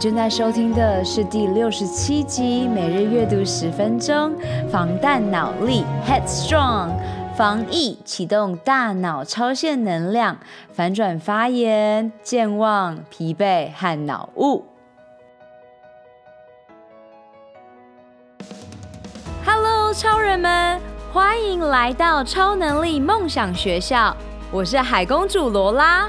正在收听的是第六十七集每日阅读十分钟防弹脑力 Headstrong 防疫启动大脑超限能量，反转发炎、健忘、疲惫和脑雾。Hello，超人们，欢迎来到超能力梦想学校，我是海公主罗拉。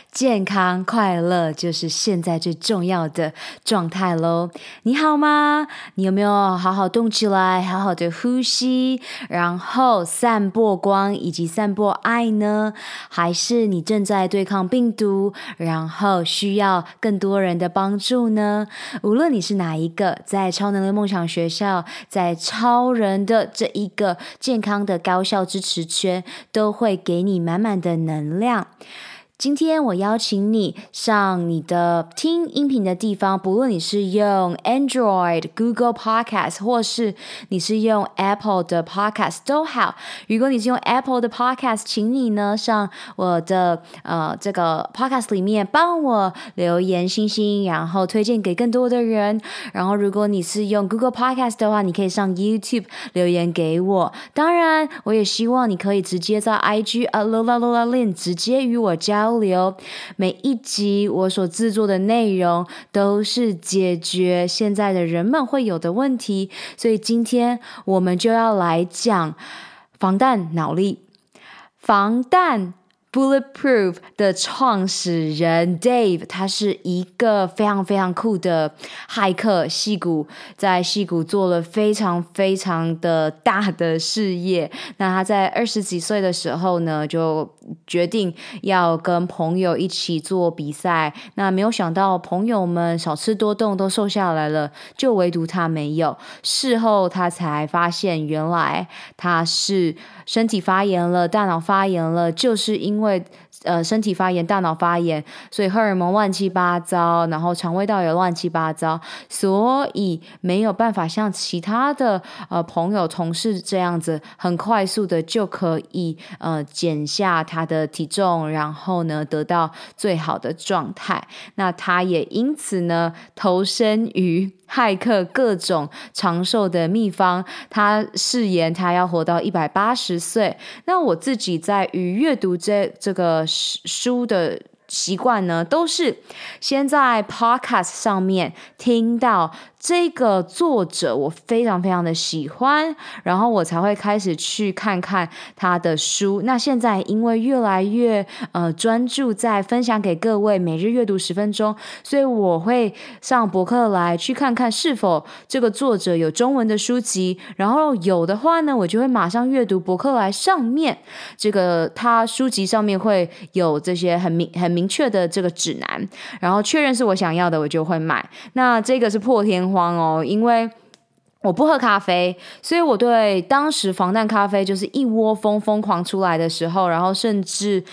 健康快乐，就是现在最重要的状态喽。你好吗？你有没有好好动起来，好好的呼吸，然后散播光以及散播爱呢？还是你正在对抗病毒，然后需要更多人的帮助呢？无论你是哪一个，在超能力梦想学校，在超人的这一个健康的高效支持圈都会给你满满的能量。今天我邀请你上你的听音频的地方，不论你是用 Android、Google Podcast，或是你是用 Apple 的 Podcast 都好。如果你是用 Apple 的 Podcast，请你呢上我的呃这个 Podcast 里面帮我留言星星，然后推荐给更多的人。然后如果你是用 Google Podcast 的话，你可以上 YouTube 留言给我。当然，我也希望你可以直接在 IG 啊 Lola Lola Lin 直接与我交。交流每一集我所制作的内容都是解决现在的人们会有的问题，所以今天我们就要来讲防弹脑力，防弹。Bulletproof 的创始人 Dave，他是一个非常非常酷的骇客，戏骨在戏骨做了非常非常的大的事业。那他在二十几岁的时候呢，就决定要跟朋友一起做比赛。那没有想到朋友们少吃多动都瘦下来了，就唯独他没有。事后他才发现，原来他是身体发炎了，大脑发炎了，就是因为。呃身体发炎、大脑发炎，所以荷尔蒙乱七八糟，然后肠胃道也乱七八糟，所以没有办法像其他的呃朋友、同事这样子，很快速的就可以呃减下他的体重，然后呢得到最好的状态。那他也因此呢投身于。骇客各种长寿的秘方，他誓言他要活到一百八十岁。那我自己在于阅读这这个书的习惯呢，都是先在 Podcast 上面听到。这个作者我非常非常的喜欢，然后我才会开始去看看他的书。那现在因为越来越呃专注在分享给各位每日阅读十分钟，所以我会上博客来去看看是否这个作者有中文的书籍，然后有的话呢，我就会马上阅读博客来上面这个他书籍上面会有这些很明很明确的这个指南，然后确认是我想要的，我就会买。那这个是破天慌哦，因为我不喝咖啡，所以我对当时防弹咖啡就是一窝蜂疯狂出来的时候，然后甚至。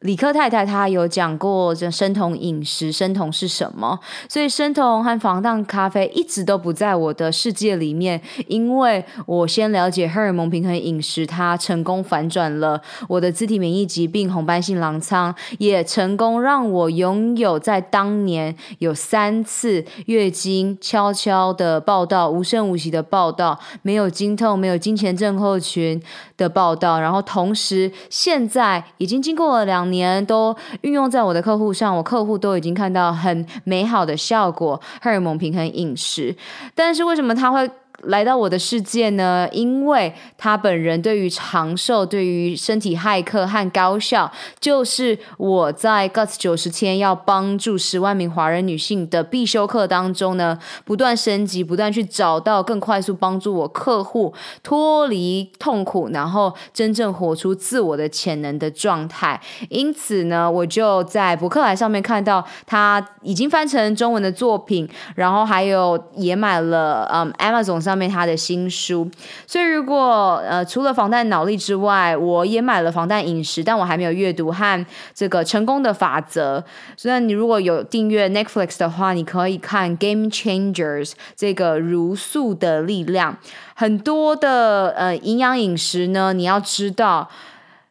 理科太太她有讲过这生酮饮食，生酮是什么？所以生酮和防弹咖啡一直都不在我的世界里面，因为我先了解荷尔蒙平衡饮食，它成功反转了我的自体免疫疾病红斑性狼疮，也成功让我拥有在当年有三次月经悄悄的报道，无声无息的报道，没有经痛，没有经前症候群的报道，然后同时现在已经经过了两。年都运用在我的客户上，我客户都已经看到很美好的效果。荷尔蒙平衡饮食，但是为什么他会来到我的世界呢？因为他本人对于长寿、对于身体骇客和高效，就是我在 Guts 九十天要帮助十万名华人女性的必修课当中呢，不断升级，不断去找到更快速帮助我客户脱离痛苦，然后真正活出自我的潜能的状态。因此呢，我就在博客来上面看到他已经翻成中文的作品，然后还有也买了嗯 Amazon 上。上面他的新书，所以如果呃除了防弹脑力之外，我也买了防弹饮食，但我还没有阅读和这个成功的法则。所以你如果有订阅 Netflix 的话，你可以看 Game Changers 这个如素的力量，很多的呃营养饮食呢，你要知道。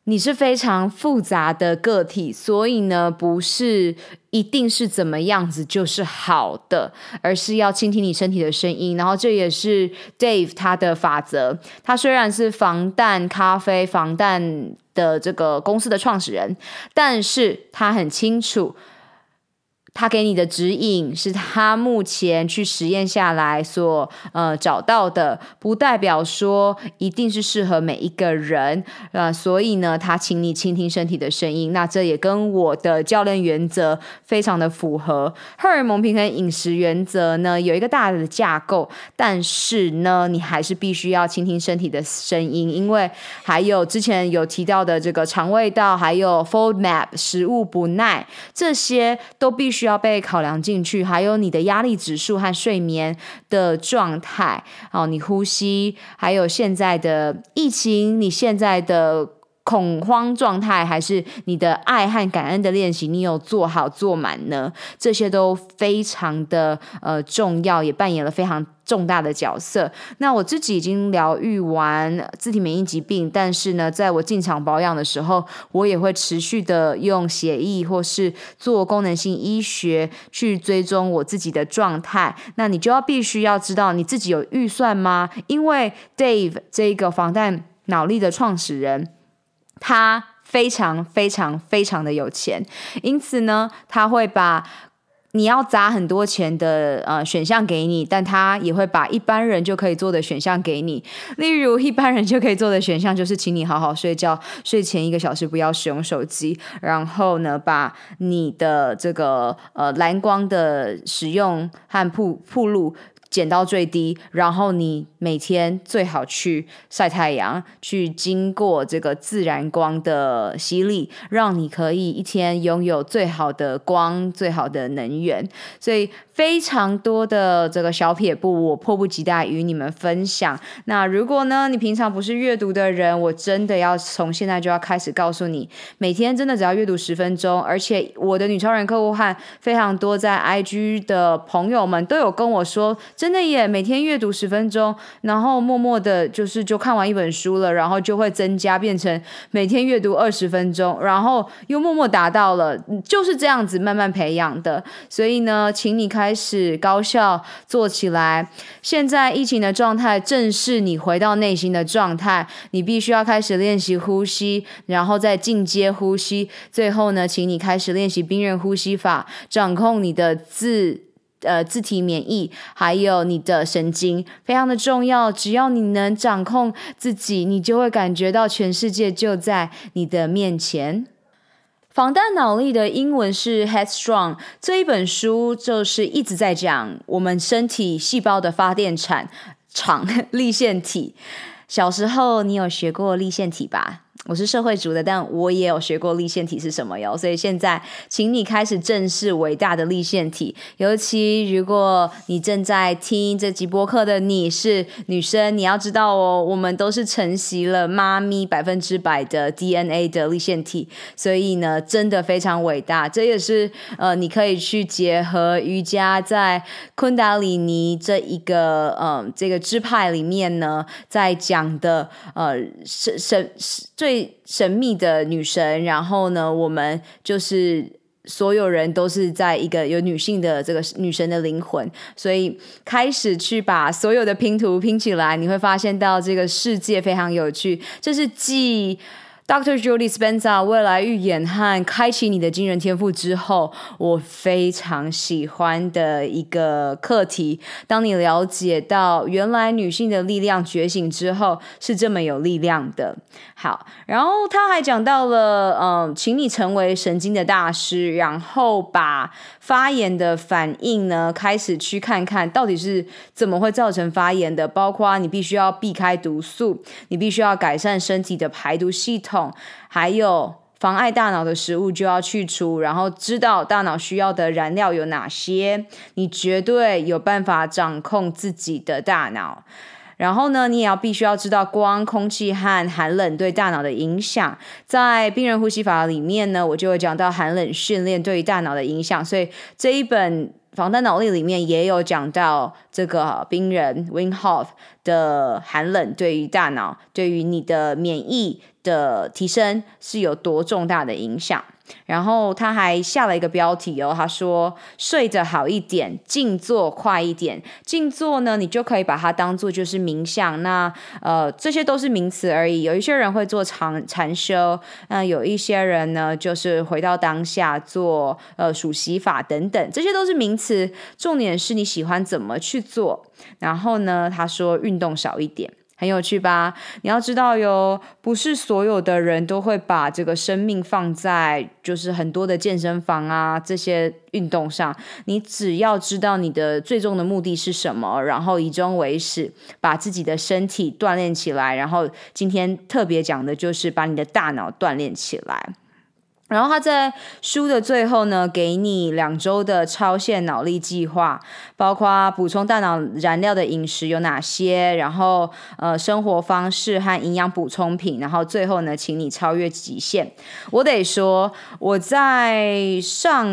你是非常复杂的个体，所以呢，不是一定是怎么样子就是好的，而是要倾听你身体的声音。然后这也是 Dave 他的法则。他虽然是防弹咖啡、防弹的这个公司的创始人，但是他很清楚。他给你的指引是他目前去实验下来所呃找到的，不代表说一定是适合每一个人、呃。所以呢，他请你倾听身体的声音。那这也跟我的教练原则非常的符合。荷尔蒙平衡饮食原则呢，有一个大的架构，但是呢，你还是必须要倾听身体的声音，因为还有之前有提到的这个肠胃道，还有 FODMAP 食物不耐，这些都必须。需要被考量进去，还有你的压力指数和睡眠的状态，哦，你呼吸，还有现在的疫情，你现在的。恐慌状态，还是你的爱和感恩的练习，你有做好做满呢？这些都非常的呃重要，也扮演了非常重大的角色。那我自己已经疗愈完自体免疫疾病，但是呢，在我进场保养的时候，我也会持续的用血液或是做功能性医学去追踪我自己的状态。那你就要必须要知道你自己有预算吗？因为 Dave 这个防弹脑力的创始人。他非常非常非常的有钱，因此呢，他会把你要砸很多钱的呃选项给你，但他也会把一般人就可以做的选项给你。例如，一般人就可以做的选项就是，请你好好睡觉，睡前一个小时不要使用手机，然后呢，把你的这个呃蓝光的使用和曝曝露减到最低，然后你每天最好去晒太阳，去经过这个自然光的洗礼，让你可以一天拥有最好的光、最好的能源。所以非常多的这个小撇步，我迫不及待与你们分享。那如果呢，你平常不是阅读的人，我真的要从现在就要开始告诉你，每天真的只要阅读十分钟。而且我的女超人客户和非常多在 IG 的朋友们都有跟我说。真的耶，每天阅读十分钟，然后默默的，就是就看完一本书了，然后就会增加变成每天阅读二十分钟，然后又默默达到了，就是这样子慢慢培养的。所以呢，请你开始高效做起来。现在疫情的状态正是你回到内心的状态，你必须要开始练习呼吸，然后再进阶呼吸。最后呢，请你开始练习冰人呼吸法，掌控你的自。呃，自体免疫还有你的神经非常的重要。只要你能掌控自己，你就会感觉到全世界就在你的面前。防弹脑力的英文是 Headstrong。这一本书就是一直在讲我们身体细胞的发电厂厂 立腺体。小时候你有学过立腺体吧？我是社会组的，但我也有学过粒线体是什么哟。所以现在，请你开始正视伟大的粒线体。尤其如果你正在听这集播客的你是女生，你要知道哦，我们都是承袭了妈咪百分之百的 DNA 的粒线体，所以呢，真的非常伟大。这也是呃，你可以去结合瑜伽在昆达里尼这一个呃这个支派里面呢，在讲的呃神神最。神秘的女神，然后呢，我们就是所有人都是在一个有女性的这个女神的灵魂，所以开始去把所有的拼图拼起来，你会发现到这个世界非常有趣。这是继 Dr. Joe Dispenza 未来预言和开启你的惊人天赋之后，我非常喜欢的一个课题。当你了解到原来女性的力量觉醒之后是这么有力量的。好，然后他还讲到了，嗯，请你成为神经的大师，然后把发炎的反应呢，开始去看看到底是怎么会造成发炎的，包括你必须要避开毒素，你必须要改善身体的排毒系统。还有妨碍大脑的食物就要去除，然后知道大脑需要的燃料有哪些，你绝对有办法掌控自己的大脑。然后呢，你也要必须要知道光、空气和寒冷对大脑的影响。在病人呼吸法里面呢，我就会讲到寒冷训练对于大脑的影响，所以这一本。防弹脑力里面也有讲到这个冰人 w i n h o f 的寒冷对于大脑、对于你的免疫的提升是有多重大的影响。然后他还下了一个标题哦，他说睡得好一点，静坐快一点。静坐呢，你就可以把它当做就是冥想。那呃，这些都是名词而已。有一些人会做长禅修，那有一些人呢，就是回到当下做呃数息法等等，这些都是名词。重点是你喜欢怎么去做。然后呢，他说运动少一点。很有趣吧？你要知道哟，不是所有的人都会把这个生命放在就是很多的健身房啊这些运动上。你只要知道你的最终的目的是什么，然后以终为始，把自己的身体锻炼起来。然后今天特别讲的就是把你的大脑锻炼起来。然后他在书的最后呢，给你两周的超限脑力计划，包括补充大脑燃料的饮食有哪些，然后呃生活方式和营养补充品，然后最后呢，请你超越极限。我得说，我在上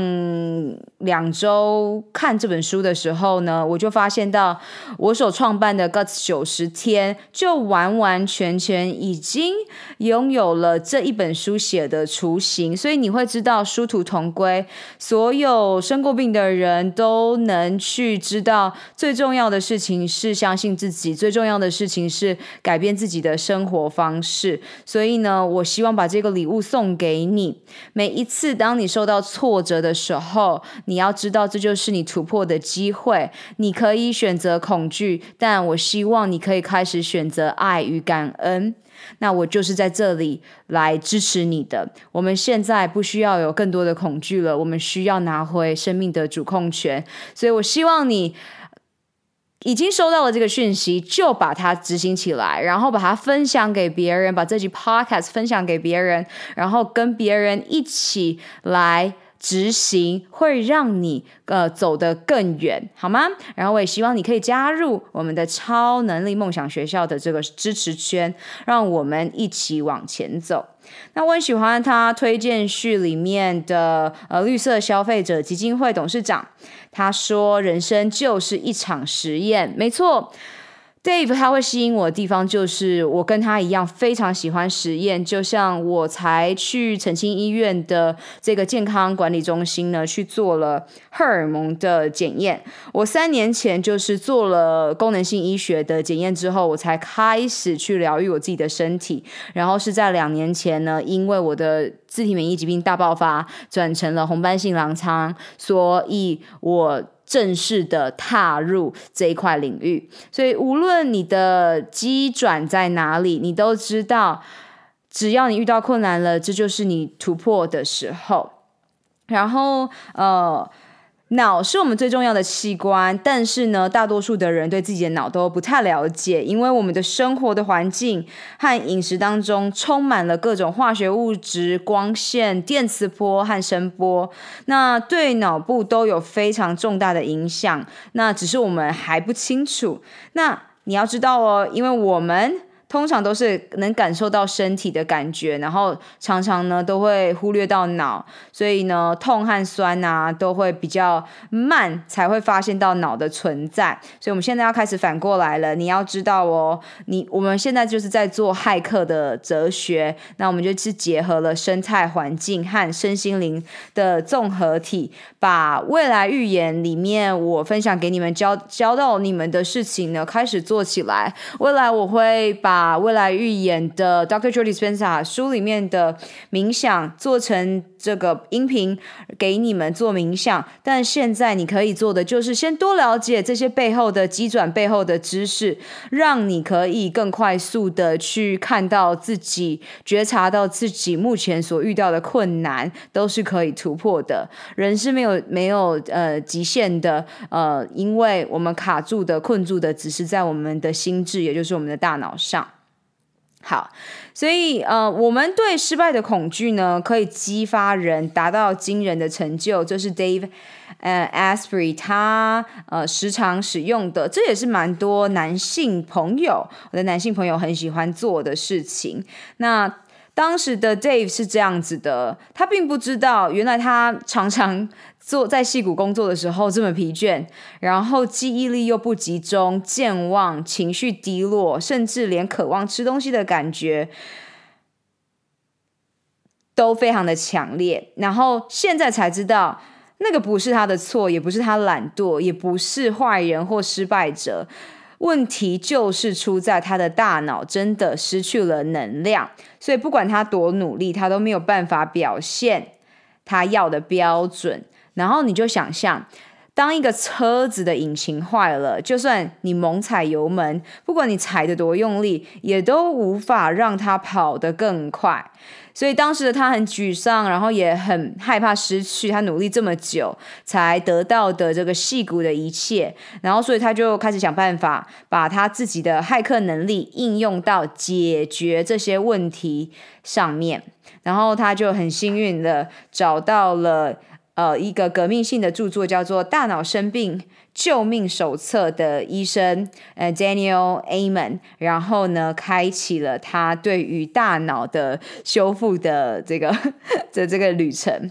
两周看这本书的时候呢，我就发现到我所创办的 Guts 九十天，就完完全全已经拥有了这一本书写的雏形。所以你会知道殊途同归，所有生过病的人都能去知道，最重要的事情是相信自己，最重要的事情是改变自己的生活方式。所以呢，我希望把这个礼物送给你。每一次当你受到挫折的时候，你要知道这就是你突破的机会。你可以选择恐惧，但我希望你可以开始选择爱与感恩。那我就是在这里来支持你的。我们现在不需要有更多的恐惧了，我们需要拿回生命的主控权。所以我希望你已经收到了这个讯息，就把它执行起来，然后把它分享给别人，把这集 podcast 分享给别人，然后跟别人一起来。执行会让你呃走得更远，好吗？然后我也希望你可以加入我们的超能力梦想学校的这个支持圈，让我们一起往前走。那我很喜欢他推荐序里面的呃绿色消费者基金会董事长，他说：“人生就是一场实验。”没错。Dave 他会吸引我的地方，就是我跟他一样非常喜欢实验。就像我才去澄清医院的这个健康管理中心呢，去做了荷尔蒙的检验。我三年前就是做了功能性医学的检验之后，我才开始去疗愈我自己的身体。然后是在两年前呢，因为我的自体免疫疾病大爆发，转成了红斑性狼疮，所以我。正式的踏入这一块领域，所以无论你的机转在哪里，你都知道，只要你遇到困难了，这就是你突破的时候。然后，呃。脑是我们最重要的器官，但是呢，大多数的人对自己的脑都不太了解，因为我们的生活的环境和饮食当中充满了各种化学物质、光线、电磁波和声波，那对脑部都有非常重大的影响。那只是我们还不清楚。那你要知道哦，因为我们。通常都是能感受到身体的感觉，然后常常呢都会忽略到脑，所以呢痛和酸啊都会比较慢才会发现到脑的存在。所以我们现在要开始反过来了，你要知道哦，你我们现在就是在做骇客的哲学，那我们就是结合了生态环境和身心灵的综合体，把未来预言里面我分享给你们教教到你们的事情呢开始做起来。未来我会把把未来预言的 Dr. Joe Dispenza 书里面的冥想做成这个音频给你们做冥想，但现在你可以做的就是先多了解这些背后的机转、背后的知识，让你可以更快速的去看到自己、觉察到自己目前所遇到的困难都是可以突破的。人是没有没有呃极限的，呃，因为我们卡住的、困住的，只是在我们的心智，也就是我们的大脑上。好，所以呃，我们对失败的恐惧呢，可以激发人达到惊人的成就。这是 Dave 呃 Asprey 他呃时常使用的，这也是蛮多男性朋友，我的男性朋友很喜欢做的事情。那当时的 Dave 是这样子的，他并不知道，原来他常常。做在戏谷工作的时候这么疲倦，然后记忆力又不集中、健忘、情绪低落，甚至连渴望吃东西的感觉都非常的强烈。然后现在才知道，那个不是他的错，也不是他懒惰，也不是坏人或失败者。问题就是出在他的大脑真的失去了能量，所以不管他多努力，他都没有办法表现他要的标准。然后你就想象，当一个车子的引擎坏了，就算你猛踩油门，不管你踩得多用力，也都无法让它跑得更快。所以当时的他很沮丧，然后也很害怕失去他努力这么久才得到的这个戏骨的一切。然后，所以他就开始想办法把他自己的骇客能力应用到解决这些问题上面。然后他就很幸运的找到了。呃，一个革命性的著作叫做《大脑生病救命手册》的医生，呃，Daniel Amen，然后呢，开启了他对于大脑的修复的这个 的这个旅程。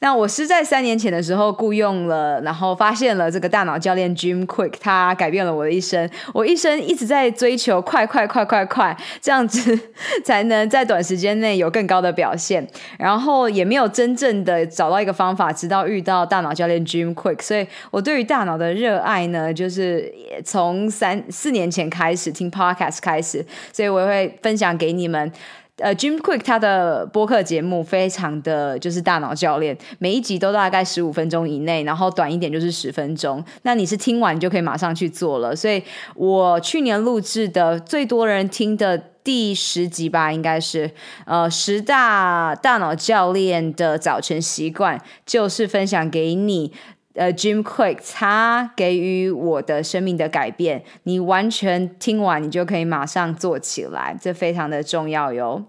那我是在三年前的时候雇佣了，然后发现了这个大脑教练 Jim Quick，他改变了我的一生。我一生一直在追求快快快快快，这样子 才能在短时间内有更高的表现。然后也没有真正的找到一个方法，直到遇到大脑教练 Jim Quick。所以我对于大脑的热爱呢，就是从三四年前开始听 Podcast 开始，所以我会分享给你们。呃，Jim Quick 他的播客节目非常的就是大脑教练，每一集都大概十五分钟以内，然后短一点就是十分钟。那你是听完就可以马上去做了。所以我去年录制的最多人听的第十集吧，应该是呃十大大脑教练的早晨习惯，就是分享给你。呃，Jim Quick，他给予我的生命的改变，你完全听完，你就可以马上做起来，这非常的重要哟。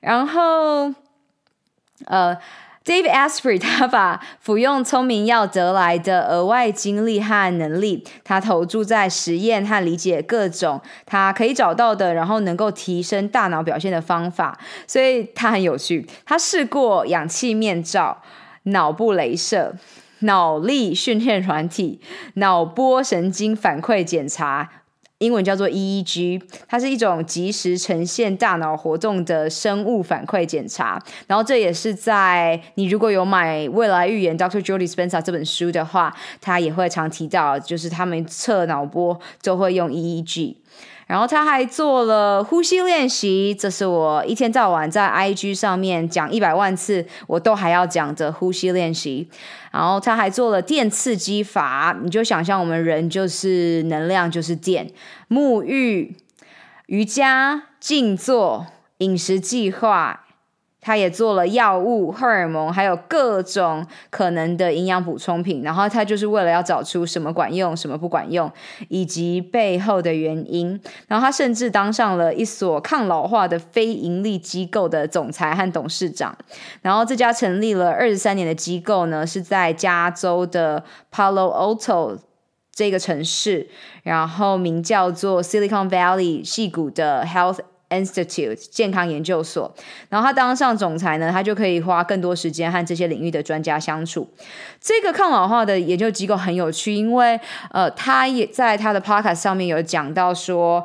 然后，呃，Dave Asprey 他把服用聪明药得来的额外精力和能力，他投注在实验和理解各种他可以找到的，然后能够提升大脑表现的方法，所以他很有趣。他试过氧气面罩、脑部镭射。脑力训练软体、脑波神经反馈检查，英文叫做 EEG，它是一种即时呈现大脑活动的生物反馈检查。然后这也是在你如果有买《未来预言》Dr. Jody Spencer 这本书的话，他也会常提到，就是他们测脑波就会用 EEG。然后他还做了呼吸练习，这是我一天到晚在 IG 上面讲一百万次，我都还要讲的呼吸练习。然后他还做了电刺激法，你就想象我们人就是能量，就是电。沐浴、瑜伽、静坐、饮食计划。他也做了药物、荷尔蒙，还有各种可能的营养补充品，然后他就是为了要找出什么管用、什么不管用，以及背后的原因。然后他甚至当上了一所抗老化的非营利机构的总裁和董事长。然后这家成立了二十三年的机构呢，是在加州的 Palo Alto 这个城市，然后名叫做 Silicon Valley 系谷的 Health。Institute 健康研究所，然后他当上总裁呢，他就可以花更多时间和这些领域的专家相处。这个抗老化的研究机构很有趣，因为呃，他也在他的 podcast 上面有讲到说，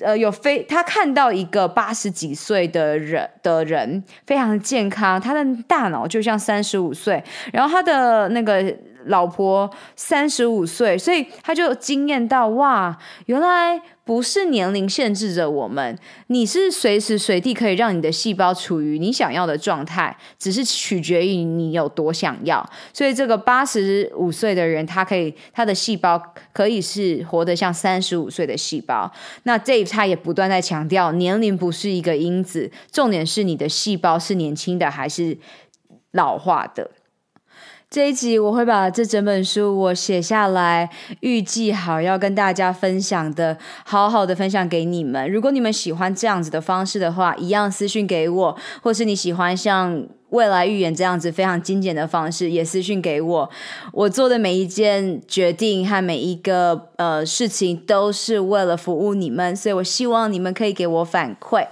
呃，有非他看到一个八十几岁的人的人非常的健康，他的大脑就像三十五岁，然后他的那个老婆三十五岁，所以他就惊艳到哇，原来。不是年龄限制着我们，你是随时随地可以让你的细胞处于你想要的状态，只是取决于你有多想要。所以这个八十五岁的人，他可以他的细胞可以是活得像三十五岁的细胞。那 Dave 他也不断在强调，年龄不是一个因子，重点是你的细胞是年轻的还是老化的。这一集我会把这整本书我写下来，预计好要跟大家分享的，好好的分享给你们。如果你们喜欢这样子的方式的话，一样私讯给我，或是你喜欢像未来预言这样子非常精简的方式，也私讯给我。我做的每一件决定和每一个呃事情，都是为了服务你们，所以我希望你们可以给我反馈。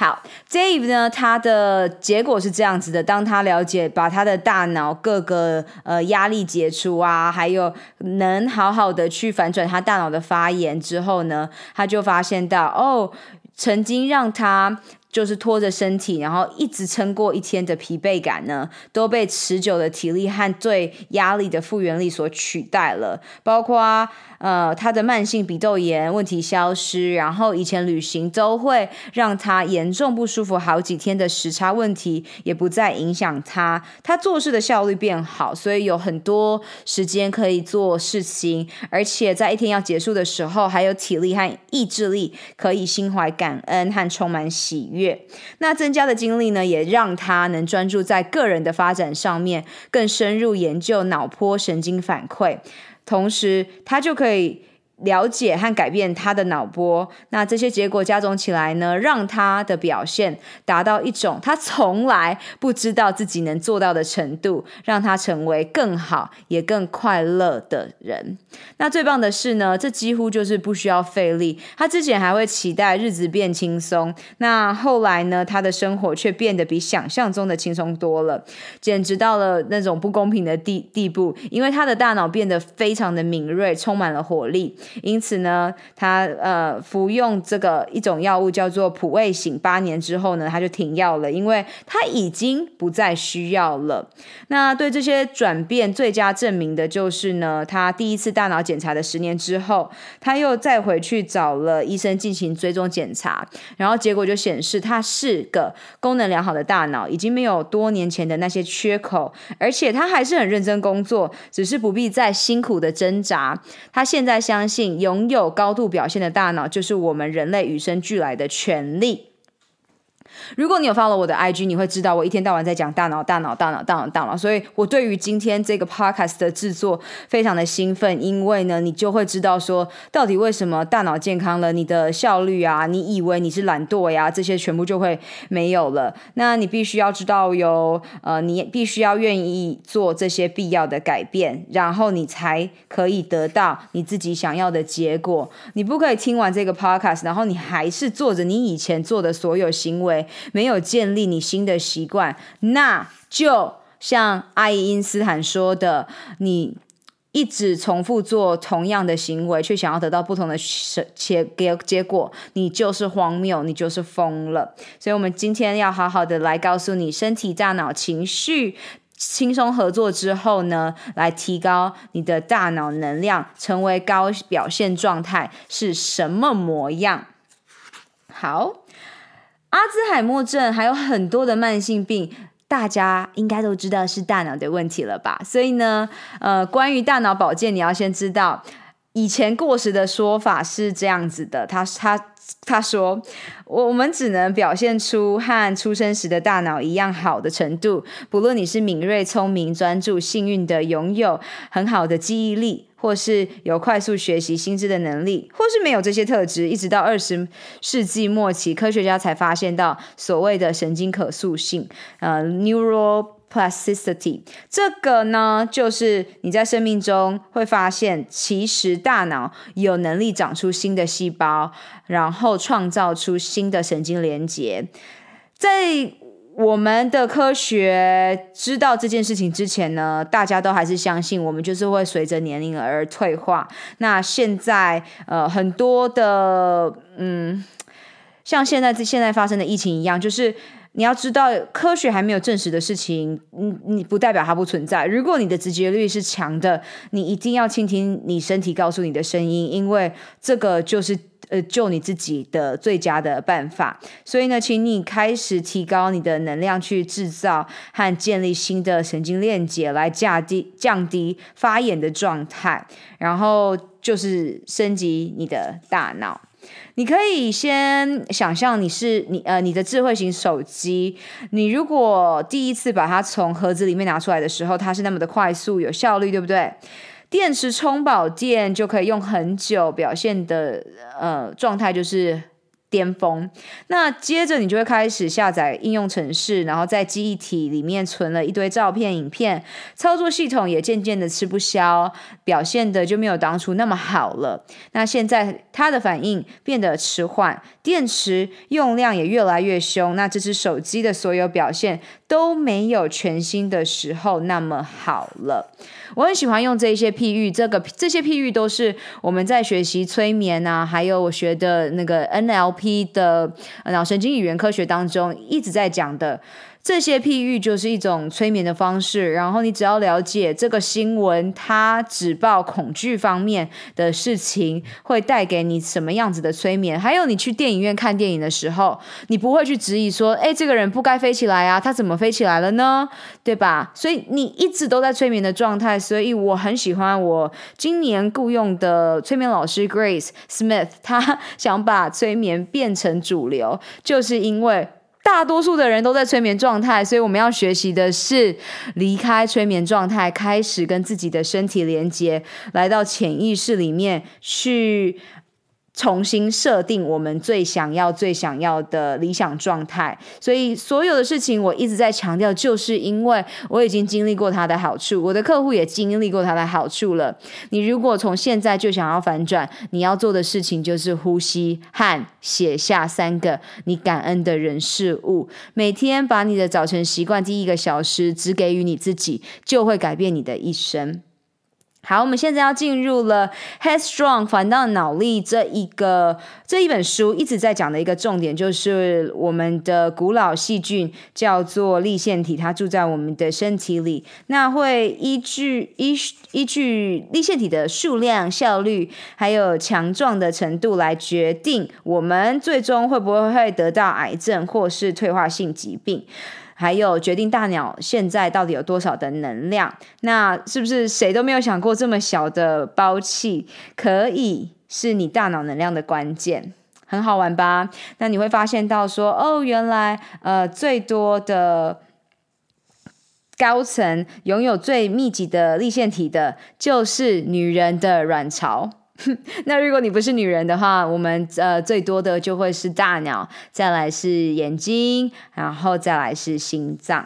好，Dave 呢，他的结果是这样子的：当他了解，把他的大脑各个呃压力解除啊，还有能好好的去反转他大脑的发炎之后呢，他就发现到哦，曾经让他。就是拖着身体，然后一直撑过一天的疲惫感呢，都被持久的体力和对压力的复原力所取代了。包括呃，他的慢性鼻窦炎问题消失，然后以前旅行都会让他严重不舒服好几天的时差问题也不再影响他。他做事的效率变好，所以有很多时间可以做事情，而且在一天要结束的时候，还有体力和意志力可以心怀感恩和充满喜悦。月，那增加的精力呢，也让他能专注在个人的发展上面，更深入研究脑波神经反馈，同时他就可以。了解和改变他的脑波，那这些结果加总起来呢，让他的表现达到一种他从来不知道自己能做到的程度，让他成为更好也更快乐的人。那最棒的是呢，这几乎就是不需要费力。他之前还会期待日子变轻松，那后来呢，他的生活却变得比想象中的轻松多了，简直到了那种不公平的地地步，因为他的大脑变得非常的敏锐，充满了活力。因此呢，他呃服用这个一种药物叫做普胃醒，八年之后呢，他就停药了，因为他已经不再需要了。那对这些转变最佳证明的就是呢，他第一次大脑检查的十年之后，他又再回去找了医生进行追踪检查，然后结果就显示他是个功能良好的大脑，已经没有多年前的那些缺口，而且他还是很认真工作，只是不必再辛苦的挣扎。他现在相信。拥有高度表现的大脑，就是我们人类与生俱来的权利。如果你有 follow 我的 IG，你会知道我一天到晚在讲大脑、大脑、大脑、大脑、大脑。所以我对于今天这个 podcast 的制作非常的兴奋，因为呢，你就会知道说，到底为什么大脑健康了，你的效率啊，你以为你是懒惰呀，这些全部就会没有了。那你必须要知道有，呃，你必须要愿意做这些必要的改变，然后你才可以得到你自己想要的结果。你不可以听完这个 podcast，然后你还是做着你以前做的所有行为。没有建立你新的习惯，那就像爱因斯坦说的，你一直重复做同样的行为，却想要得到不同的结结结果，你就是荒谬，你就是疯了。所以，我们今天要好好的来告诉你，身体、大脑、情绪轻松合作之后呢，来提高你的大脑能量，成为高表现状态是什么模样？好。阿兹海默症还有很多的慢性病，大家应该都知道是大脑的问题了吧？所以呢，呃，关于大脑保健，你要先知道，以前过时的说法是这样子的，他他。他说：“我们只能表现出和出生时的大脑一样好的程度，不论你是敏锐、聪明、专注、幸运的拥有很好的记忆力，或是有快速学习心智的能力，或是没有这些特质。一直到二十世纪末期，科学家才发现到所谓的神经可塑性，呃，neural。” Plasticity，这个呢，就是你在生命中会发现，其实大脑有能力长出新的细胞，然后创造出新的神经连接。在我们的科学知道这件事情之前呢，大家都还是相信我们就是会随着年龄而退化。那现在，呃，很多的，嗯，像现在现在发生的疫情一样，就是。你要知道，科学还没有证实的事情，你你不代表它不存在。如果你的直觉力是强的，你一定要倾听你身体告诉你的声音，因为这个就是呃救你自己的最佳的办法。所以呢，请你开始提高你的能量，去制造和建立新的神经链接，来降低降低发炎的状态，然后就是升级你的大脑。你可以先想象你是你呃你的智慧型手机，你如果第一次把它从盒子里面拿出来的时候，它是那么的快速有效率，对不对？电池充饱电就可以用很久，表现的呃状态就是。巅峰，那接着你就会开始下载应用程式，然后在记忆体里面存了一堆照片、影片，操作系统也渐渐的吃不消，表现的就没有当初那么好了。那现在它的反应变得迟缓，电池用量也越来越凶，那这只手机的所有表现都没有全新的时候那么好了。我很喜欢用这些譬喻，这个这些譬喻都是我们在学习催眠啊，还有我学的那个 NLP 的脑神经语言科学当中一直在讲的。这些譬喻就是一种催眠的方式，然后你只要了解这个新闻，它只报恐惧方面的事情，会带给你什么样子的催眠。还有你去电影院看电影的时候，你不会去质疑说，诶，这个人不该飞起来啊，他怎么飞起来了呢？对吧？所以你一直都在催眠的状态，所以我很喜欢我今年雇佣的催眠老师 Grace Smith，他想把催眠变成主流，就是因为。大多数的人都在催眠状态，所以我们要学习的是离开催眠状态，开始跟自己的身体连接，来到潜意识里面去。重新设定我们最想要、最想要的理想状态，所以所有的事情我一直在强调，就是因为我已经经历过它的好处，我的客户也经历过它的好处了。你如果从现在就想要反转，你要做的事情就是呼吸和写下三个你感恩的人事物，每天把你的早晨习惯第一个小时只给予你自己，就会改变你的一生。好，我们现在要进入了《Headstrong 反倒脑力》这一个这一本书一直在讲的一个重点，就是我们的古老细菌叫做立线体，它住在我们的身体里，那会依据依依据立线体的数量、效率，还有强壮的程度来决定我们最终会不会会得到癌症或是退化性疾病。还有决定大脑现在到底有多少的能量？那是不是谁都没有想过这么小的胞器可以是你大脑能量的关键？很好玩吧？那你会发现到说，哦，原来呃最多的高层拥有最密集的粒线体的，就是女人的卵巢。那如果你不是女人的话，我们呃最多的就会是大脑，再来是眼睛，然后再来是心脏。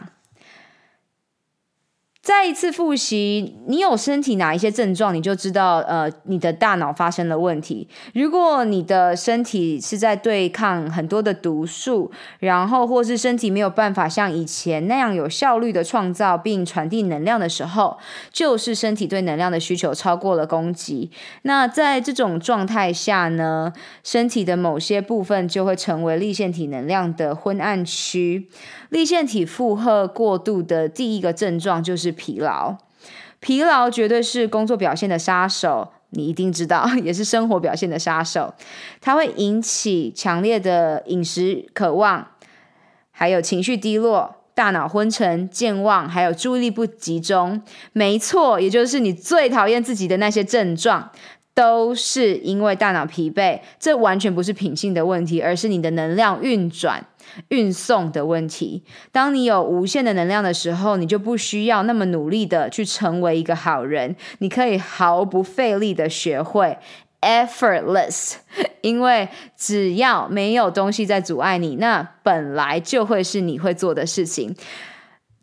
再一次复习，你有身体哪一些症状，你就知道，呃，你的大脑发生了问题。如果你的身体是在对抗很多的毒素，然后或是身体没有办法像以前那样有效率的创造并传递能量的时候，就是身体对能量的需求超过了供给。那在这种状态下呢，身体的某些部分就会成为粒线体能量的昏暗区。粒线体负荷过度的第一个症状就是疲劳，疲劳绝对是工作表现的杀手，你一定知道，也是生活表现的杀手。它会引起强烈的饮食渴望，还有情绪低落、大脑昏沉、健忘，还有注意力不集中。没错，也就是你最讨厌自己的那些症状，都是因为大脑疲惫。这完全不是品性的问题，而是你的能量运转。运送的问题。当你有无限的能量的时候，你就不需要那么努力的去成为一个好人，你可以毫不费力的学会 effortless，因为只要没有东西在阻碍你，那本来就会是你会做的事情。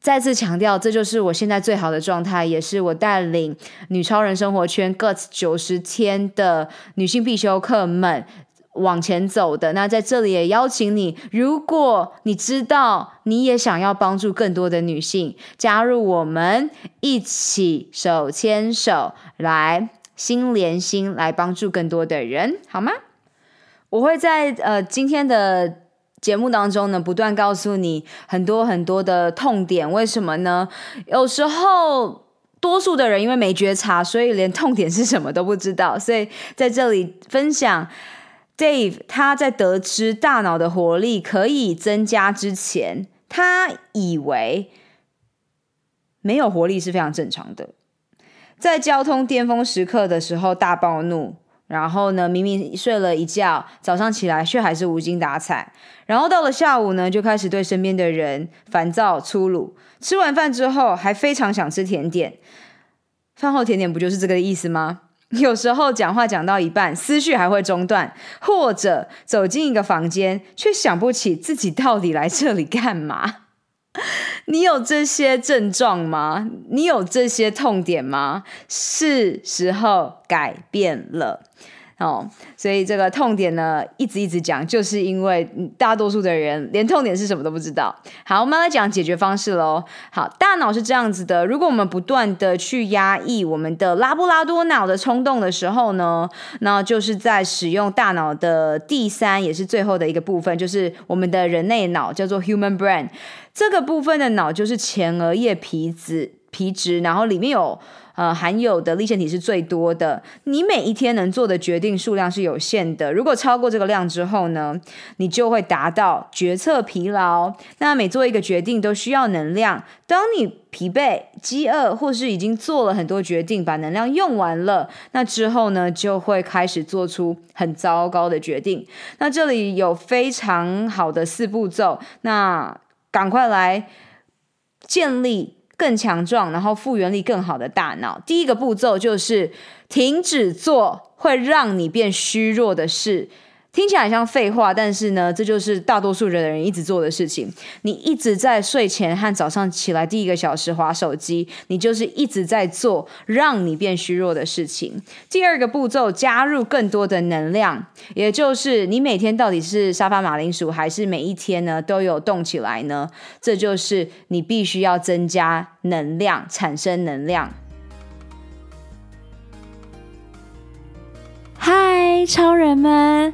再次强调，这就是我现在最好的状态，也是我带领女超人生活圈 GUTS 九十天的女性必修课们。往前走的，那在这里也邀请你，如果你知道你也想要帮助更多的女性，加入我们一起手牵手来心连心，来帮助更多的人，好吗？我会在呃今天的节目当中呢，不断告诉你很多很多的痛点，为什么呢？有时候多数的人因为没觉察，所以连痛点是什么都不知道。所以在这里分享，Dave 他在得知大脑的活力可以增加之前，他以为没有活力是非常正常的。在交通巅峰时刻的时候大暴怒。然后呢，明明睡了一觉，早上起来却还是无精打采。然后到了下午呢，就开始对身边的人烦躁粗鲁。吃完饭之后，还非常想吃甜点。饭后甜点不就是这个意思吗？有时候讲话讲到一半，思绪还会中断，或者走进一个房间，却想不起自己到底来这里干嘛。你有这些症状吗？你有这些痛点吗？是时候改变了。哦，所以这个痛点呢，一直一直讲，就是因为大多数的人连痛点是什么都不知道。好，我们来讲解决方式喽。好，大脑是这样子的，如果我们不断的去压抑我们的拉布拉多脑的冲动的时候呢，那就是在使用大脑的第三也是最后的一个部分，就是我们的人类脑，叫做 human brain。这个部分的脑就是前额叶皮质皮质，然后里面有。呃，含有的粒线体是最多的。你每一天能做的决定数量是有限的。如果超过这个量之后呢，你就会达到决策疲劳。那每做一个决定都需要能量。当你疲惫、饥饿，或是已经做了很多决定，把能量用完了，那之后呢，就会开始做出很糟糕的决定。那这里有非常好的四步骤，那赶快来建立。更强壮，然后复原力更好的大脑。第一个步骤就是停止做会让你变虚弱的事。听起来像废话，但是呢，这就是大多数人的人一直做的事情。你一直在睡前和早上起来第一个小时滑手机，你就是一直在做让你变虚弱的事情。第二个步骤，加入更多的能量，也就是你每天到底是沙发马铃薯，还是每一天呢都有动起来呢？这就是你必须要增加能量，产生能量。嗨，超人们！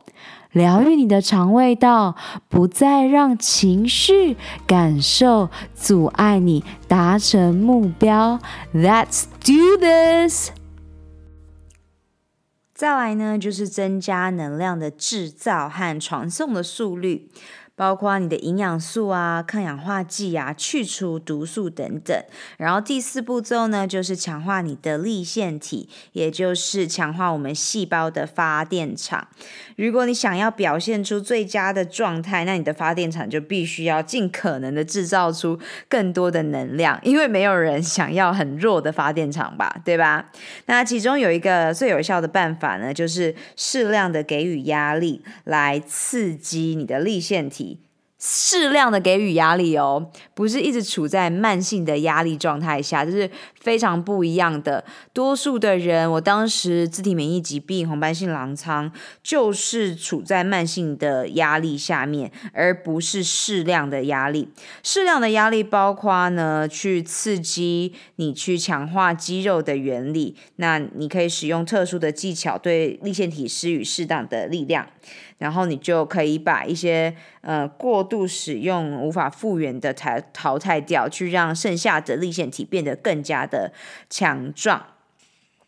疗愈你的肠胃道，不再让情绪感受阻碍你达成目标。Let's do this！再来呢，就是增加能量的制造和传送的速率。包括你的营养素啊、抗氧化剂啊、去除毒素等等。然后第四步骤呢，就是强化你的粒线体，也就是强化我们细胞的发电厂。如果你想要表现出最佳的状态，那你的发电厂就必须要尽可能的制造出更多的能量，因为没有人想要很弱的发电厂吧，对吧？那其中有一个最有效的办法呢，就是适量的给予压力来刺激你的粒线体。适量的给予压力哦，不是一直处在慢性的压力状态下，这是非常不一样的。多数的人，我当时自体免疫疾病、红斑性狼疮，就是处在慢性的压力下面，而不是适量的压力。适量的压力包括呢，去刺激你去强化肌肉的原理，那你可以使用特殊的技巧对立腺体施予适当的力量。然后你就可以把一些呃过度使用无法复原的淘淘汰掉，去让剩下的立腺体变得更加的强壮。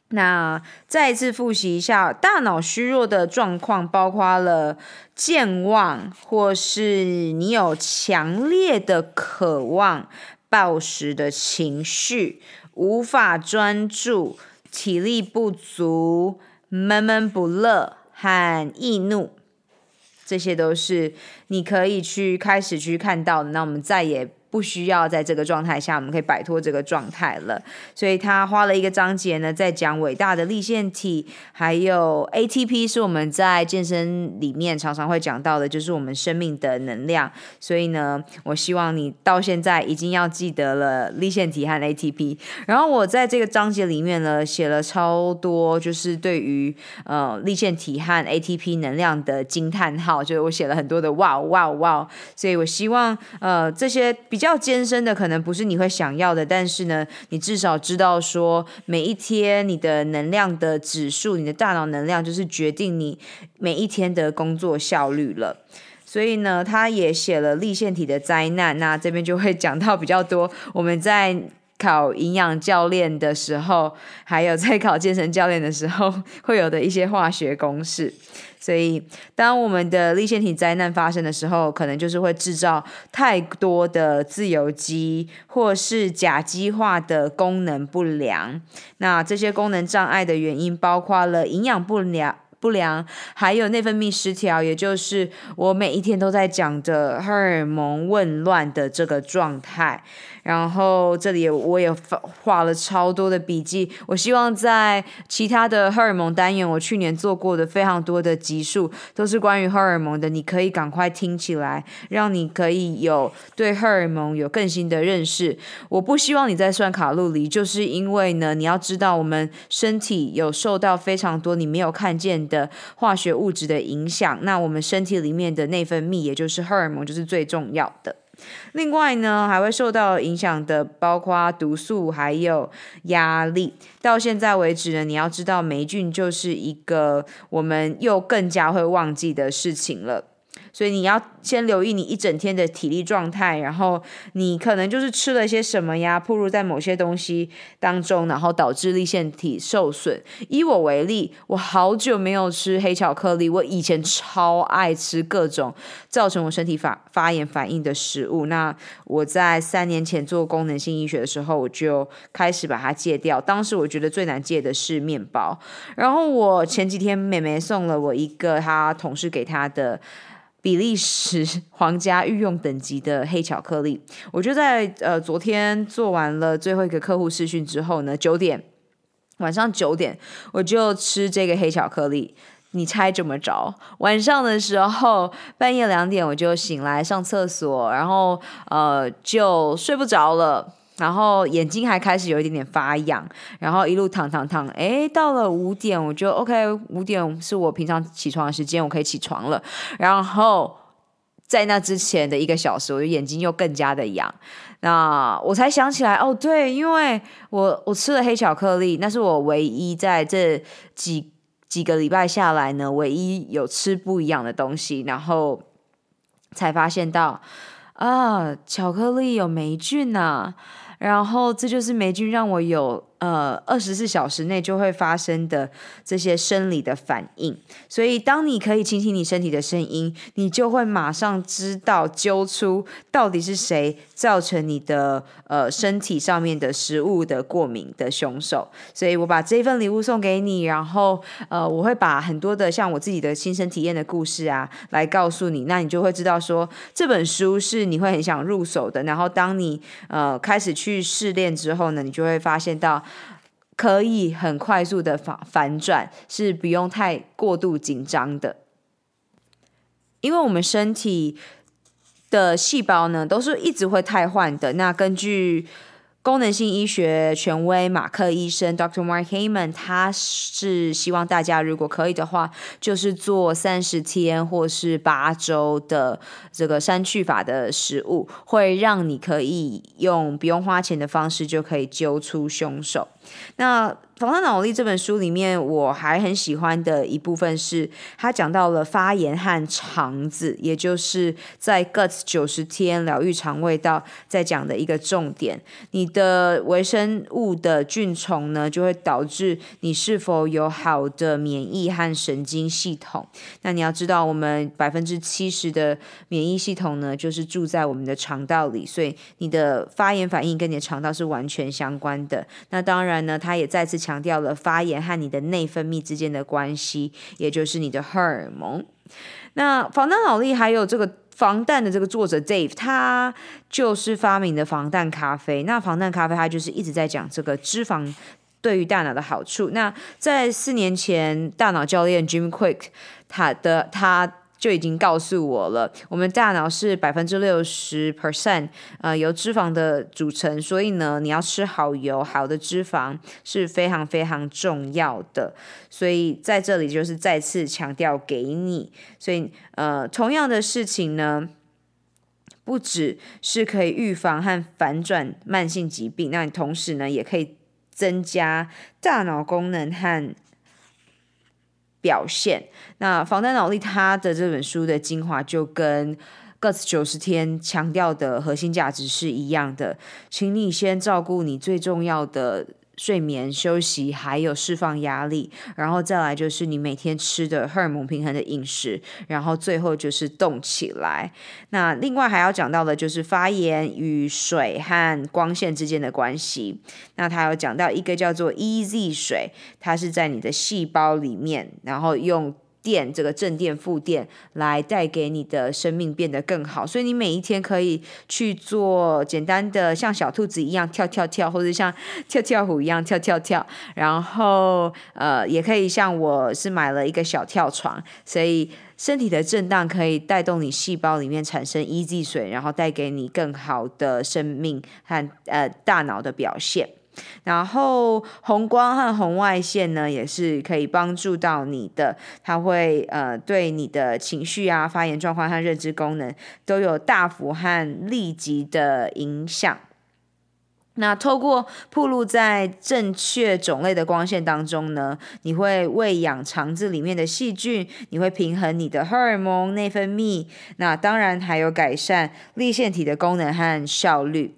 那再一次复习一下，大脑虚弱的状况包括了健忘，或是你有强烈的渴望、暴食的情绪、无法专注、体力不足、闷闷不乐和易怒。这些都是你可以去开始去看到的。那我们再也不需要在这个状态下，我们可以摆脱这个状态了。所以他花了一个章节呢，在讲伟大的立线体，还有 ATP 是我们在健身里面常常会讲到的，就是我们生命的能量。所以呢，我希望你到现在已经要记得了立线体和 ATP。然后我在这个章节里面呢，写了超多，就是对于呃立线体和 ATP 能量的惊叹号，就是我写了很多的哇哇哇。所以我希望呃这些比。比较艰深的可能不是你会想要的，但是呢，你至少知道说每一天你的能量的指数，你的大脑能量就是决定你每一天的工作效率了。所以呢，他也写了立腺体的灾难，那这边就会讲到比较多我们在考营养教练的时候，还有在考健身教练的时候会有的一些化学公式。所以，当我们的粒线体灾难发生的时候，可能就是会制造太多的自由基，或是甲基化的功能不良。那这些功能障碍的原因，包括了营养不良。不良，还有内分泌失调，也就是我每一天都在讲的荷尔蒙紊乱的这个状态。然后这里我也画了超多的笔记。我希望在其他的荷尔蒙单元，我去年做过的非常多的集数都是关于荷尔蒙的，你可以赶快听起来，让你可以有对荷尔蒙有更新的认识。我不希望你在算卡路里，就是因为呢，你要知道我们身体有受到非常多你没有看见的化学物质的影响。那我们身体里面的内分泌，也就是荷尔蒙，就是最重要的。另外呢，还会受到影响的包括毒素，还有压力。到现在为止呢，你要知道霉菌就是一个我们又更加会忘记的事情了。所以你要先留意你一整天的体力状态，然后你可能就是吃了些什么呀，暴露在某些东西当中，然后导致粒线体受损。以我为例，我好久没有吃黑巧克力，我以前超爱吃各种造成我身体发发炎反应的食物。那我在三年前做功能性医学的时候，我就开始把它戒掉。当时我觉得最难戒的是面包。然后我前几天妹妹送了我一个她同事给她的。比利时皇家御用等级的黑巧克力，我就在呃昨天做完了最后一个客户试训之后呢，九点晚上九点我就吃这个黑巧克力。你猜怎么着？晚上的时候半夜两点我就醒来上厕所，然后呃就睡不着了。然后眼睛还开始有一点点发痒，然后一路躺躺躺，诶，到了五点我就 OK，五点是我平常起床的时间，我可以起床了。然后在那之前的一个小时，我的眼睛又更加的痒，那我才想起来，哦，对，因为我我吃了黑巧克力，那是我唯一在这几几个礼拜下来呢，唯一有吃不一样的东西，然后才发现到啊，巧克力有霉菌呐、啊。然后这就是霉菌让我有呃二十四小时内就会发生的这些生理的反应。所以，当你可以倾听你身体的声音，你就会马上知道揪出到底是谁造成你的呃身体上面的食物的过敏的凶手。所以我把这份礼物送给你，然后呃我会把很多的像我自己的亲身体验的故事啊来告诉你，那你就会知道说这本书是你会很想入手的。然后当你呃开始去试炼之后呢，你就会发现到可以很快速的反反转，是不用太过度紧张的。因为我们身体的细胞呢，都是一直会太换的。那根据功能性医学权威马克医生 Dr. Mark Hyman，他是希望大家如果可以的话，就是做三十天或是八周的这个删去法的食物，会让你可以用不用花钱的方式就可以揪出凶手。那《防弹脑力》这本书里面，我还很喜欢的一部分是，他讲到了发炎和肠子，也就是在 Guts 九十天疗愈肠胃道在讲的一个重点。你的微生物的菌丛呢，就会导致你是否有好的免疫和神经系统。那你要知道，我们百分之七十的免疫系统呢，就是住在我们的肠道里，所以你的发炎反应跟你的肠道是完全相关的。那当然呢，他也再次强强调了发炎和你的内分泌之间的关系，也就是你的荷尔蒙。那防弹脑力还有这个防弹的这个作者 Dave，他就是发明的防弹咖啡。那防弹咖啡，他就是一直在讲这个脂肪对于大脑的好处。那在四年前，大脑教练 Jim Quick，他的他。就已经告诉我了，我们大脑是百分之六十 percent 呃由脂肪的组成，所以呢，你要吃好油、好的脂肪是非常非常重要的。所以在这里就是再次强调给你，所以呃同样的事情呢，不只是可以预防和反转慢性疾病，那你同时呢也可以增加大脑功能和。表现。那防弹脑力，它的这本书的精华就跟 Guts 九十天强调的核心价值是一样的，请你先照顾你最重要的。睡眠、休息，还有释放压力，然后再来就是你每天吃的荷尔蒙平衡的饮食，然后最后就是动起来。那另外还要讲到的就是发炎与水和光线之间的关系。那他有讲到一个叫做 EZ 水，它是在你的细胞里面，然后用。电这个正电负电来带给你的生命变得更好，所以你每一天可以去做简单的像小兔子一样跳跳跳，或者像跳跳虎一样跳跳跳，然后呃也可以像我是买了一个小跳床，所以身体的震荡可以带动你细胞里面产生 EZ 水，然后带给你更好的生命和呃大脑的表现。然后红光和红外线呢，也是可以帮助到你的，它会呃对你的情绪啊、发炎状况和认知功能都有大幅和立即的影响。那透过暴露在正确种类的光线当中呢，你会喂养肠子里面的细菌，你会平衡你的荷尔蒙内分泌，那当然还有改善粒线体的功能和效率。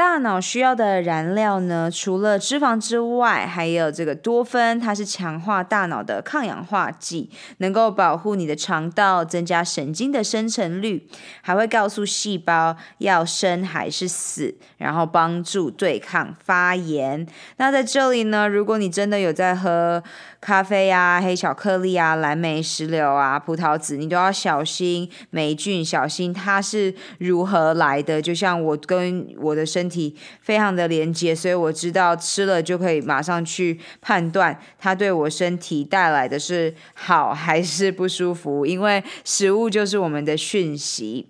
大脑需要的燃料呢，除了脂肪之外，还有这个多酚，它是强化大脑的抗氧化剂，能够保护你的肠道，增加神经的生成率，还会告诉细胞要生还是死，然后帮助对抗发炎。那在这里呢，如果你真的有在喝咖啡啊、黑巧克力啊、蓝莓、石榴啊、葡萄籽，你都要小心霉菌，小心它是如何来的。就像我跟我的身体非常的连接，所以我知道吃了就可以马上去判断它对我身体带来的是好还是不舒服，因为食物就是我们的讯息。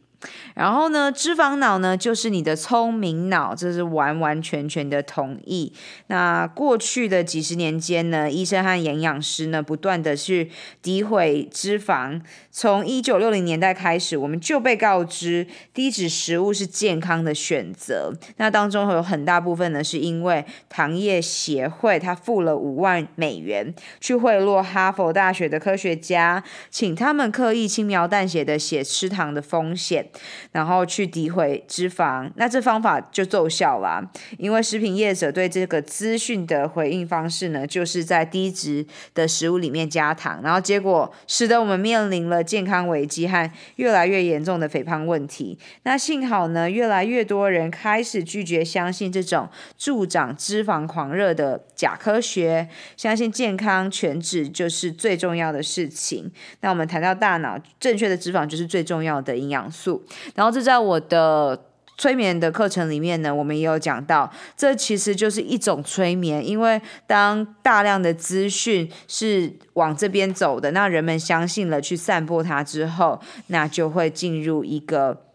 然后呢，脂肪脑呢，就是你的聪明脑，这是完完全全的同意。那过去的几十年间呢，医生和营养师呢，不断的去诋毁脂肪。从一九六零年代开始，我们就被告知低脂食物是健康的选择。那当中有很大部分呢，是因为糖业协会他付了五万美元去贿赂哈佛大学的科学家，请他们刻意轻描淡写的写吃糖的风险。然后去诋毁脂肪，那这方法就奏效啦。因为食品业者对这个资讯的回应方式呢，就是在低脂的食物里面加糖，然后结果使得我们面临了健康危机和越来越严重的肥胖问题。那幸好呢，越来越多人开始拒绝相信这种助长脂肪狂热的假科学，相信健康全脂就是最重要的事情。那我们谈到大脑，正确的脂肪就是最重要的营养素。然后这在我的催眠的课程里面呢，我们也有讲到，这其实就是一种催眠，因为当大量的资讯是往这边走的，那人们相信了，去散播它之后，那就会进入一个。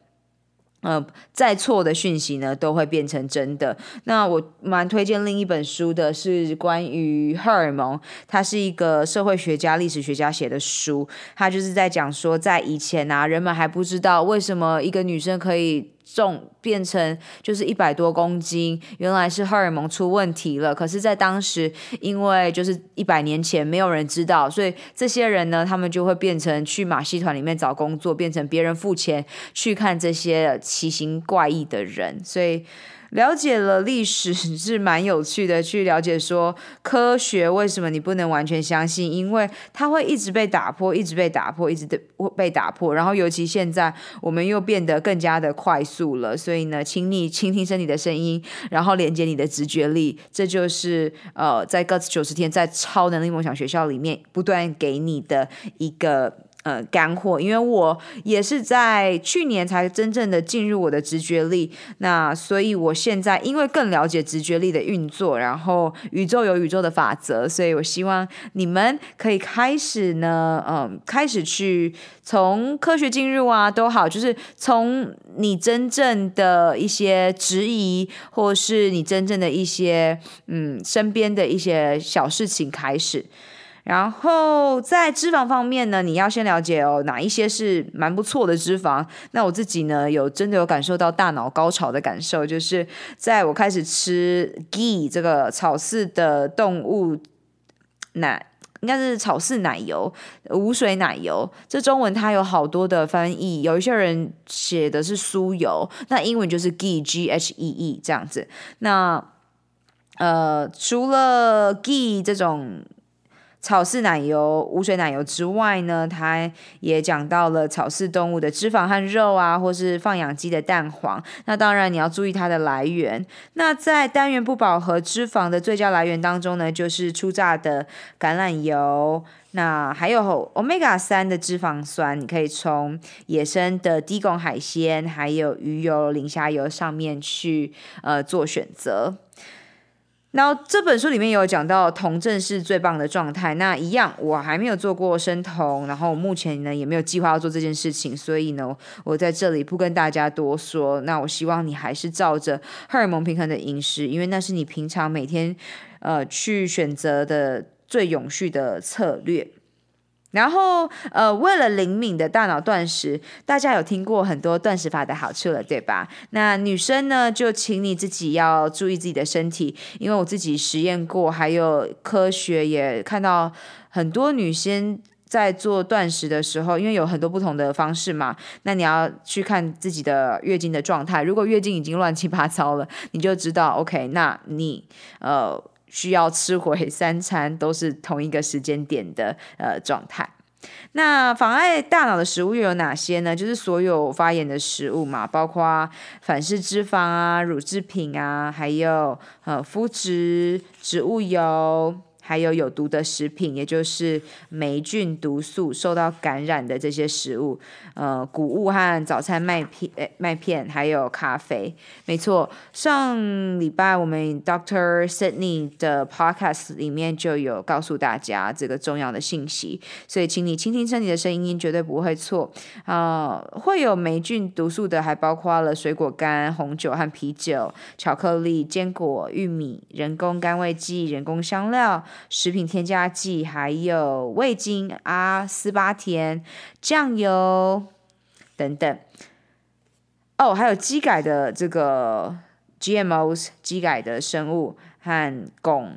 呃，再错的讯息呢，都会变成真的。那我蛮推荐另一本书的，是关于荷尔蒙，它是一个社会学家、历史学家写的书，他就是在讲说，在以前啊，人们还不知道为什么一个女生可以。重变成就是一百多公斤，原来是荷尔蒙出问题了。可是，在当时，因为就是一百年前没有人知道，所以这些人呢，他们就会变成去马戏团里面找工作，变成别人付钱去看这些奇形怪异的人，所以。了解了历史是蛮有趣的，去了解说科学为什么你不能完全相信，因为它会一直被打破，一直被打破，一直的被打破。然后尤其现在我们又变得更加的快速了，所以呢，请你倾听身体的声音，然后连接你的直觉力，这就是呃，在 Guts 九十天在超能力梦想学校里面不断给你的一个。呃，干货，因为我也是在去年才真正的进入我的直觉力，那所以我现在因为更了解直觉力的运作，然后宇宙有宇宙的法则，所以我希望你们可以开始呢，嗯、开始去从科学进入啊，都好，就是从你真正的一些质疑，或是你真正的一些嗯身边的一些小事情开始。然后在脂肪方面呢，你要先了解哦，哪一些是蛮不错的脂肪。那我自己呢，有真的有感受到大脑高潮的感受，就是在我开始吃 gee 这个草饲的动物奶，应该是草饲奶油、无水奶油。这中文它有好多的翻译，有一些人写的是酥油，那英文就是 gee g h e e 这样子。那呃，除了 gee 这种。草饲奶油、无水奶油之外呢，它也讲到了草饲动物的脂肪和肉啊，或是放养鸡的蛋黄。那当然你要注意它的来源。那在单元不饱和脂肪的最佳来源当中呢，就是初榨的橄榄油。那还有 Omega 三的脂肪酸，你可以从野生的低汞海鲜，还有鱼油、磷虾油上面去呃做选择。然后这本书里面有讲到酮症是最棒的状态。那一样，我还没有做过生酮，然后目前呢也没有计划要做这件事情，所以呢，我在这里不跟大家多说。那我希望你还是照着荷尔蒙平衡的饮食，因为那是你平常每天呃去选择的最永续的策略。然后，呃，为了灵敏的大脑断食，大家有听过很多断食法的好处了，对吧？那女生呢，就请你自己要注意自己的身体，因为我自己实验过，还有科学也看到很多女生在做断食的时候，因为有很多不同的方式嘛，那你要去看自己的月经的状态。如果月经已经乱七八糟了，你就知道，OK，那你呃。需要吃回三餐都是同一个时间点的呃状态。那妨碍大脑的食物又有哪些呢？就是所有发炎的食物嘛，包括反式脂肪啊、乳制品啊，还有呃麸质、植物油。还有有毒的食品，也就是霉菌毒素受到感染的这些食物，呃，谷物和早餐麦片、诶麦片，还有咖啡。没错，上礼拜我们 Doctor Sydney 的 Podcast 里面就有告诉大家这个重要的信息，所以请你倾听身体的声音，绝对不会错。啊、呃，会有霉菌毒素的，还包括了水果干、红酒和啤酒、巧克力、坚果、玉米、人工甘味剂、人工香料。食品添加剂，还有味精、阿斯巴甜、酱油等等。哦，还有基改的这个 GMOs，基改的生物和汞、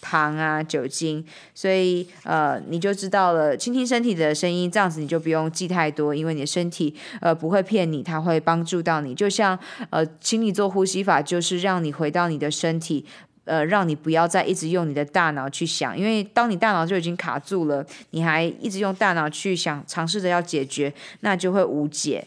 糖啊、酒精，所以呃，你就知道了，倾听身体的声音，这样子你就不用记太多，因为你的身体呃不会骗你，它会帮助到你。就像呃，请你做呼吸法，就是让你回到你的身体，呃，让你不要再一直用你的大脑去想，因为当你大脑就已经卡住了，你还一直用大脑去想，尝试着要解决，那就会无解。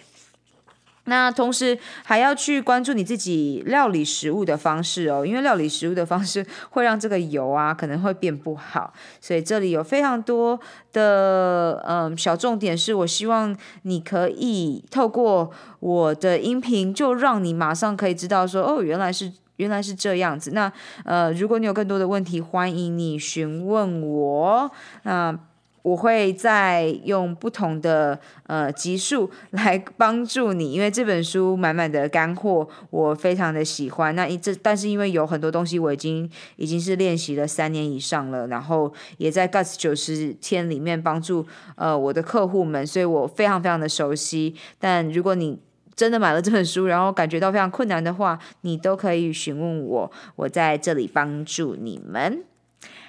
那同时还要去关注你自己料理食物的方式哦，因为料理食物的方式会让这个油啊可能会变不好，所以这里有非常多的嗯小重点，是我希望你可以透过我的音频，就让你马上可以知道说哦，原来是原来是这样子。那呃，如果你有更多的问题，欢迎你询问我。那。我会再用不同的呃集数来帮助你，因为这本书满满的干货，我非常的喜欢。那一这但是因为有很多东西我已经已经是练习了三年以上了，然后也在 Guts 九十天里面帮助呃我的客户们，所以我非常非常的熟悉。但如果你真的买了这本书，然后感觉到非常困难的话，你都可以询问我，我在这里帮助你们。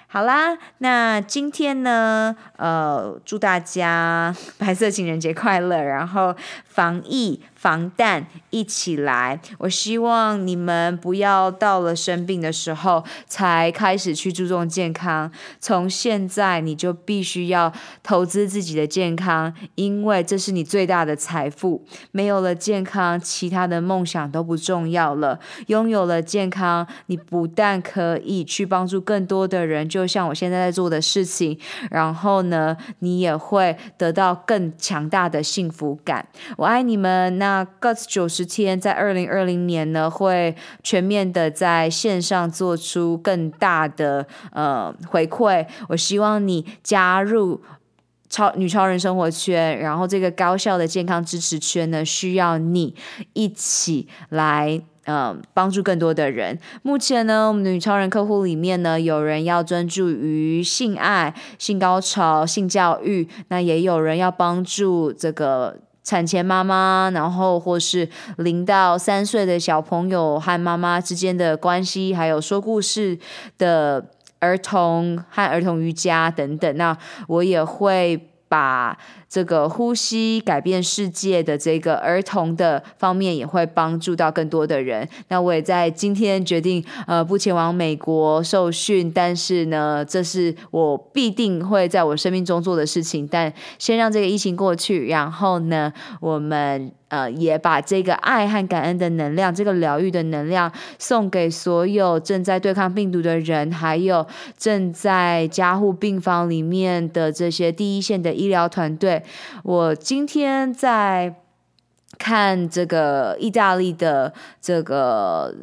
好啦，那今天呢，呃，祝大家白色情人节快乐，然后防疫。防弹一起来！我希望你们不要到了生病的时候才开始去注重健康。从现在你就必须要投资自己的健康，因为这是你最大的财富。没有了健康，其他的梦想都不重要了。拥有了健康，你不但可以去帮助更多的人，就像我现在在做的事情。然后呢，你也会得到更强大的幸福感。我爱你们，那。那 Guts 九十天在二零二零年呢，会全面的在线上做出更大的呃回馈。我希望你加入超女超人生活圈，然后这个高效的健康支持圈呢，需要你一起来呃帮助更多的人。目前呢，我们女超人客户里面呢，有人要专注于性爱、性高潮、性教育，那也有人要帮助这个。产前妈妈，然后或是零到三岁的小朋友和妈妈之间的关系，还有说故事的儿童和儿童瑜伽等等，那我也会把。这个呼吸改变世界的这个儿童的方面也会帮助到更多的人。那我也在今天决定，呃，不前往美国受训，但是呢，这是我必定会在我生命中做的事情。但先让这个疫情过去，然后呢，我们呃也把这个爱和感恩的能量，这个疗愈的能量送给所有正在对抗病毒的人，还有正在加护病房里面的这些第一线的医疗团队。我今天在看这个意大利的这个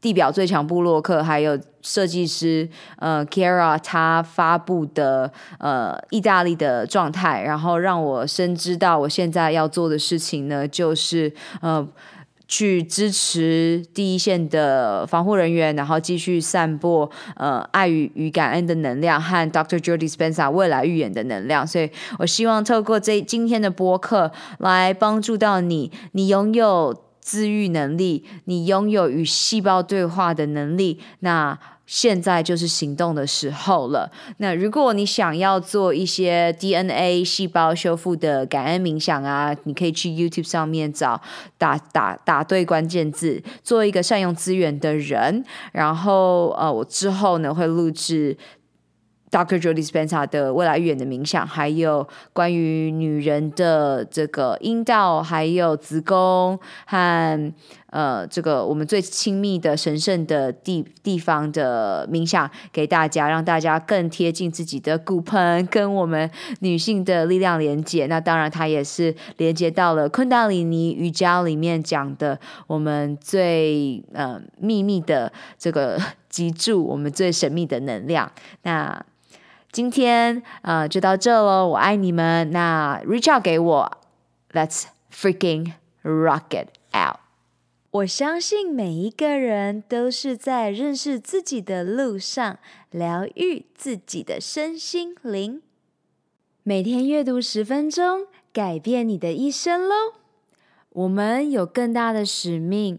地表最强部落克，还有设计师呃 Kara 他发布的呃意大利的状态，然后让我深知到我现在要做的事情呢，就是呃。去支持第一线的防护人员，然后继续散播呃爱与与感恩的能量和 Dr. Jody Spencer 未来预言的能量。所以我希望透过这今天的播客来帮助到你，你拥有自愈能力，你拥有与细胞对话的能力。那现在就是行动的时候了。那如果你想要做一些 DNA 细胞修复的感恩冥想啊，你可以去 YouTube 上面找，打打打对关键字，做一个善用资源的人。然后呃，我之后呢会录制 Dr. Joe Dispenza 的未来预言的冥想，还有关于女人的这个阴道，还有子宫和。呃，这个我们最亲密的神圣的地地方的冥想给大家，让大家更贴近自己的骨盆，跟我们女性的力量连接。那当然，它也是连接到了昆达里尼瑜伽里面讲的我们最呃秘密的这个脊柱，我们最神秘的能量。那今天呃就到这喽，我爱你们。那 reach out 给我，Let's freaking rock it out。我相信每一个人都是在认识自己的路上，疗愈自己的身心灵。每天阅读十分钟，改变你的一生喽！我们有更大的使命，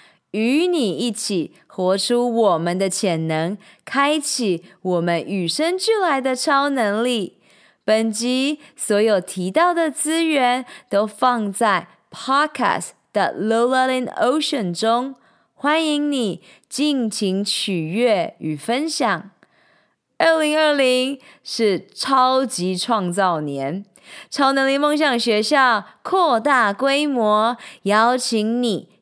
与你一起活出我们的潜能，开启我们与生俱来的超能力。本集所有提到的资源都放在 Podcast 的 Lola in Ocean 中，欢迎你尽情取悦与分享。二零二零是超级创造年，超能力梦想学校扩大规模，邀请你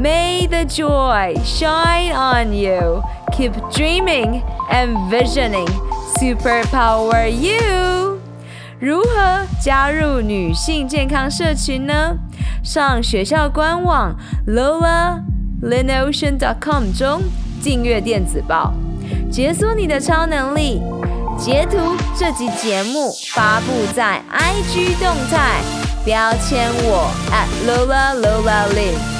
May the joy shine on you. Keep dreaming and visioning. Superpower you. 如何加入女性健康社群呢？上学校官网 lolaLinOcean.com 中订阅电子报，解锁你的超能力。截图这集节目发布在 IG 动态，标签我 at @LolaLolaLin。